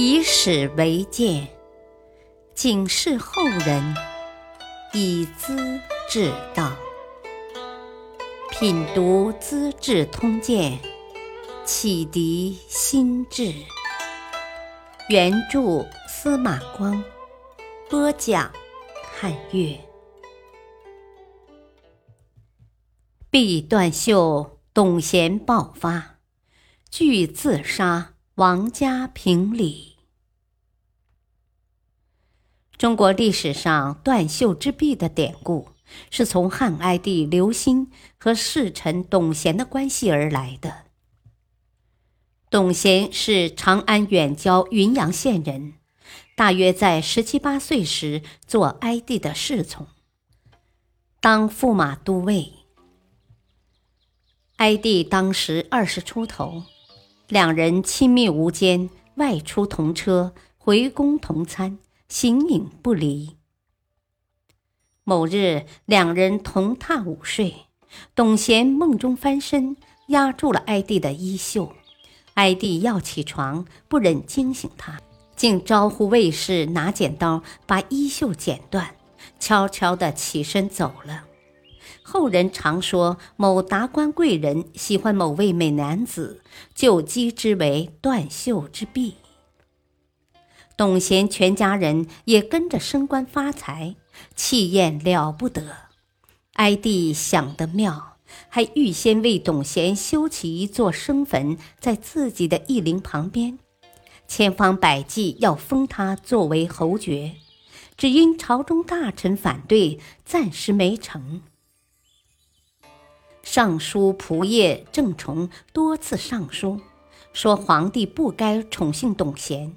以史为鉴，警示后人，以资治道。品读《资治通鉴》，启迪心智。原著司马光，播讲汉乐。毕断袖，董贤爆发，俱自杀。王家评理。中国历史上断袖之弊的典故，是从汉哀帝刘欣和侍臣董贤的关系而来的。董贤是长安远郊云阳县人，大约在十七八岁时做哀帝的侍从，当驸马都尉。哀帝当时二十出头。两人亲密无间，外出同车，回宫同餐，形影不离。某日，两人同榻午睡，董贤梦中翻身，压住了哀帝的衣袖。哀帝要起床，不忍惊醒他，竟招呼卫士拿剪刀把衣袖剪断，悄悄地起身走了。后人常说，某达官贵人喜欢某位美男子，就讥之为断袖之弊。董贤全家人也跟着升官发财，气焰了不得。哀帝想得妙，还预先为董贤修起一座生坟，在自己的义陵旁边，千方百计要封他作为侯爵，只因朝中大臣反对，暂时没成。尚书仆射郑崇多次上书，说皇帝不该宠幸董贤。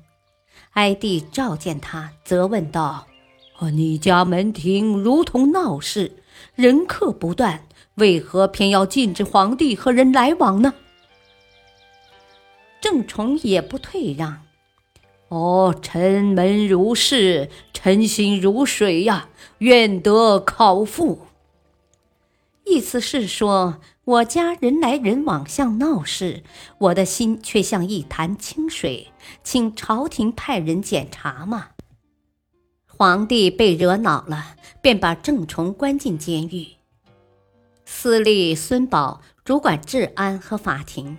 哀帝召见他，责问道：“你家门庭如同闹市，人客不断，为何偏要禁止皇帝和人来往呢？”郑崇也不退让：“哦，臣门如市，臣心如水呀，愿得考复。”意思是说，我家人来人往像闹市，我的心却像一潭清水，请朝廷派人检查嘛。皇帝被惹恼了，便把郑崇关进监狱。司隶孙宝主管治安和法庭，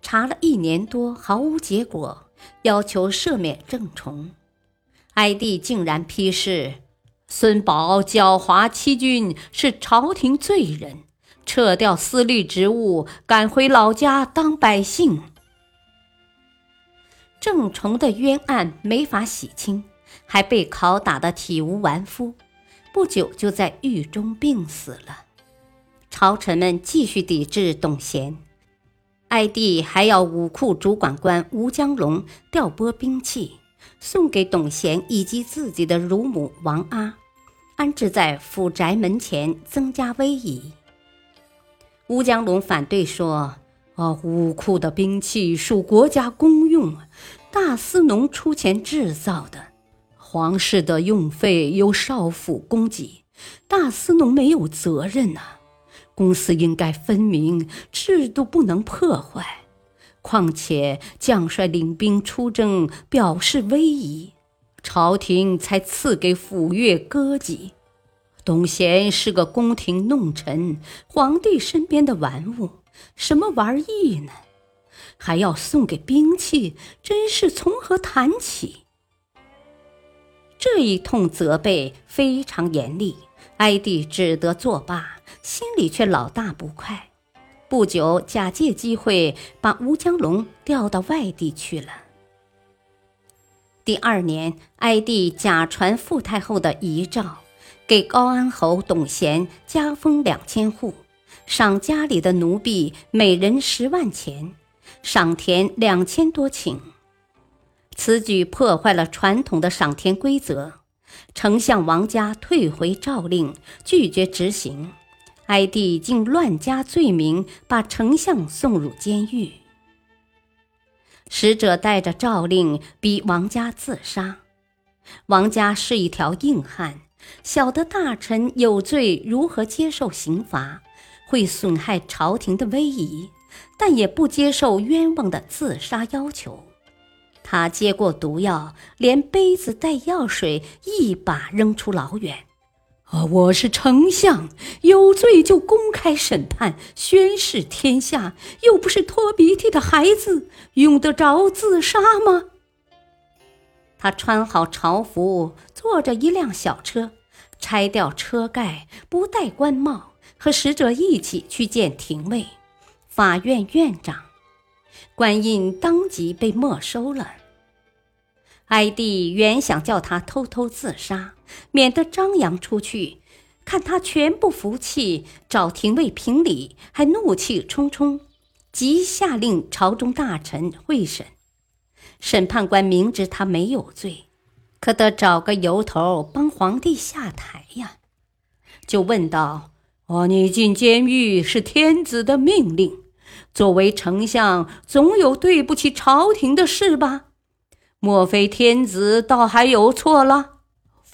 查了一年多毫无结果，要求赦免郑崇。哀帝竟然批示。孙宝狡猾欺君，是朝廷罪人，撤掉司隶职务，赶回老家当百姓。郑崇的冤案没法洗清，还被拷打得体无完肤，不久就在狱中病死了。朝臣们继续抵制董贤，哀帝还要武库主管官吴江龙调拨兵器。送给董贤以及自己的乳母王阿，安置在府宅门前，增加威仪。乌江龙反对说：“啊，武库的兵器属国家公用，大司农出钱制造的，皇室的用费由少府供给，大司农没有责任呐。公司应该分明，制度不能破坏。”况且将帅领兵出征，表示威仪，朝廷才赐给府乐歌妓。董贤是个宫廷弄臣，皇帝身边的玩物，什么玩意呢？还要送给兵器，真是从何谈起？这一通责备非常严厉，哀帝只得作罢，心里却老大不快。不久，假借机会把吴江龙调到外地去了。第二年，哀帝假传傅太后的遗诏，给高安侯董贤加封两千户，赏家里的奴婢每人十万钱，赏田两千多顷。此举破坏了传统的赏田规则，丞相王家退回诏令，拒绝执行。哀帝竟乱加罪名，把丞相送入监狱。使者带着诏令逼王家自杀。王家是一条硬汉，晓得大臣有罪如何接受刑罚，会损害朝廷的威仪，但也不接受冤枉的自杀要求。他接过毒药，连杯子带药水一把扔出老远。我是丞相，有罪就公开审判，宣示天下，又不是拖鼻涕的孩子，用得着自杀吗？他穿好朝服，坐着一辆小车，拆掉车盖，不戴官帽，和使者一起去见廷尉、法院院长。官印当即被没收了。哀帝原想叫他偷偷自杀，免得张扬出去。看他全不服气，找廷尉评理，还怒气冲冲，即下令朝中大臣会审。审判官明知他没有罪，可得找个由头帮皇帝下台呀，就问道：“哦，你进监狱是天子的命令，作为丞相，总有对不起朝廷的事吧？”莫非天子倒还有错了？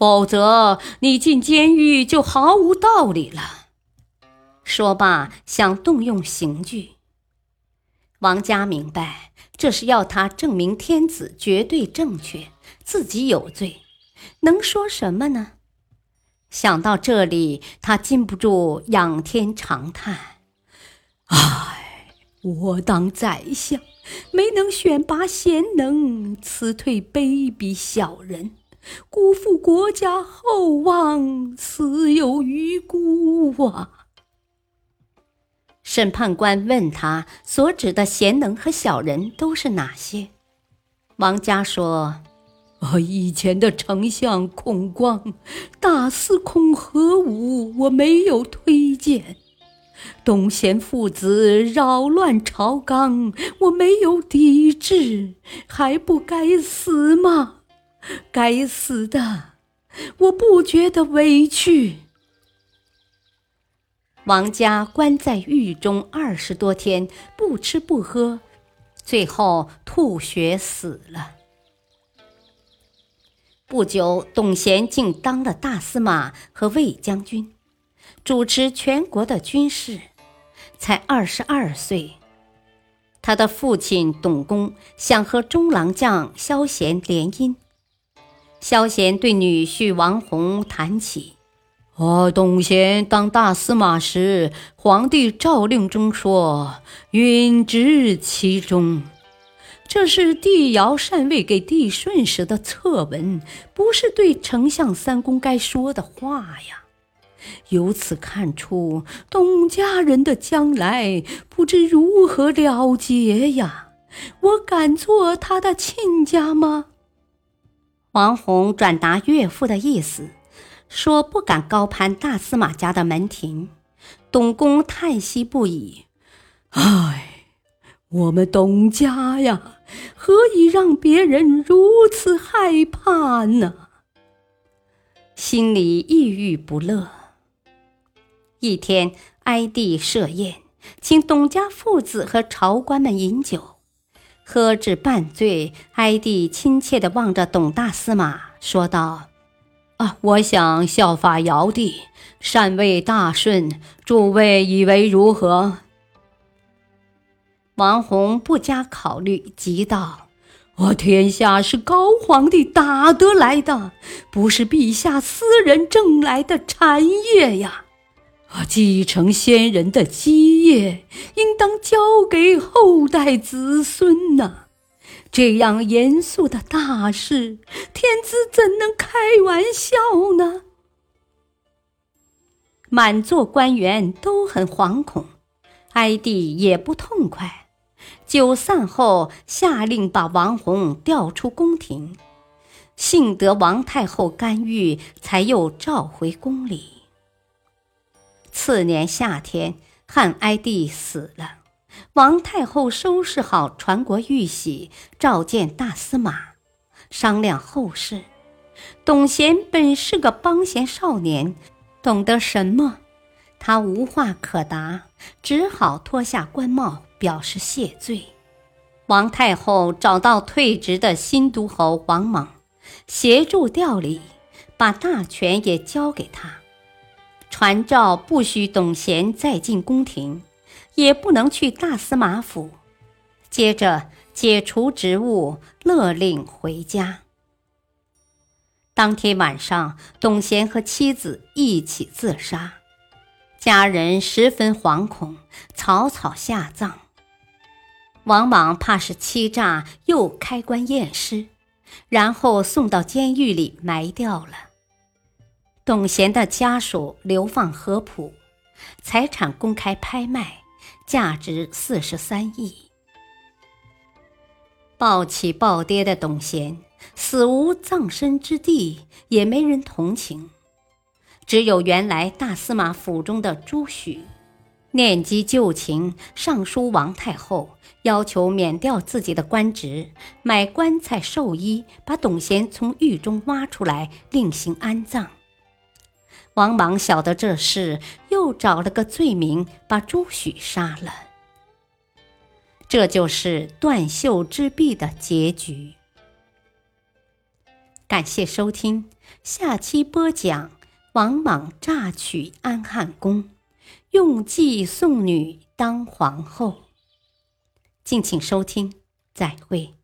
否则你进监狱就毫无道理了。说罢，想动用刑具。王家明白，这是要他证明天子绝对正确，自己有罪，能说什么呢？想到这里，他禁不住仰天长叹：“唉，我当宰相。”没能选拔贤能，辞退卑鄙小人，辜负国家厚望，死有余辜啊！审判官问他所指的贤能和小人都是哪些？王家说：“啊，以前的丞相孔光、大司空何武，我没有推荐。”董贤父子扰乱朝纲，我没有抵制，还不该死吗？该死的，我不觉得委屈。王家关在狱中二十多天，不吃不喝，最后吐血死了。不久，董贤竟当了大司马和卫将军。主持全国的军事，才二十二岁。他的父亲董公想和中郎将萧贤联姻。萧贤对女婿王弘谈起：“哦，董贤当大司马时，皇帝诏令中说，允知其中。这是帝尧禅位给帝舜时的策文，不是对丞相三公该说的话呀。”由此看出，董家人的将来不知如何了结呀！我敢做他的亲家吗？王弘转达岳父的意思，说不敢高攀大司马家的门庭。董公叹息不已：“唉，我们董家呀，何以让别人如此害怕呢？”心里抑郁不乐。一天，哀帝设宴，请董家父子和朝官们饮酒。喝至半醉，哀帝亲切地望着董大司马，说道：“啊，我想效法尧帝，禅位大顺，诸位以为如何？”王弘不加考虑，急道：“我天下是高皇帝打得来的，不是陛下私人挣来的产业呀。”啊！继承先人的基业，应当交给后代子孙呐。这样严肃的大事，天子怎能开玩笑呢？满座官员都很惶恐，哀帝也不痛快。酒散后，下令把王弘调出宫廷，幸得王太后干预，才又召回宫里。次年夏天，汉哀帝死了，王太后收拾好传国玉玺，召见大司马，商量后事。董贤本是个帮闲少年，懂得什么？他无话可答，只好脱下官帽表示谢罪。王太后找到退职的新都侯王莽，协助调理，把大权也交给他。传诏不许董贤再进宫廷，也不能去大司马府。接着解除职务，勒令回家。当天晚上，董贤和妻子一起自杀，家人十分惶恐，草草下葬。王莽怕是欺诈，又开棺验尸，然后送到监狱里埋掉了。董贤的家属流放合浦，财产公开拍卖，价值四十三亿。暴起暴跌的董贤，死无葬身之地，也没人同情。只有原来大司马府中的朱许，念及旧情，上书王太后，要求免掉自己的官职，买棺材寿衣，把董贤从狱中挖出来，另行安葬。王莽晓得这事，又找了个罪名，把朱许杀了。这就是断袖之弊的结局。感谢收听，下期播讲王莽榨取安汉宫，用计送女当皇后。敬请收听，再会。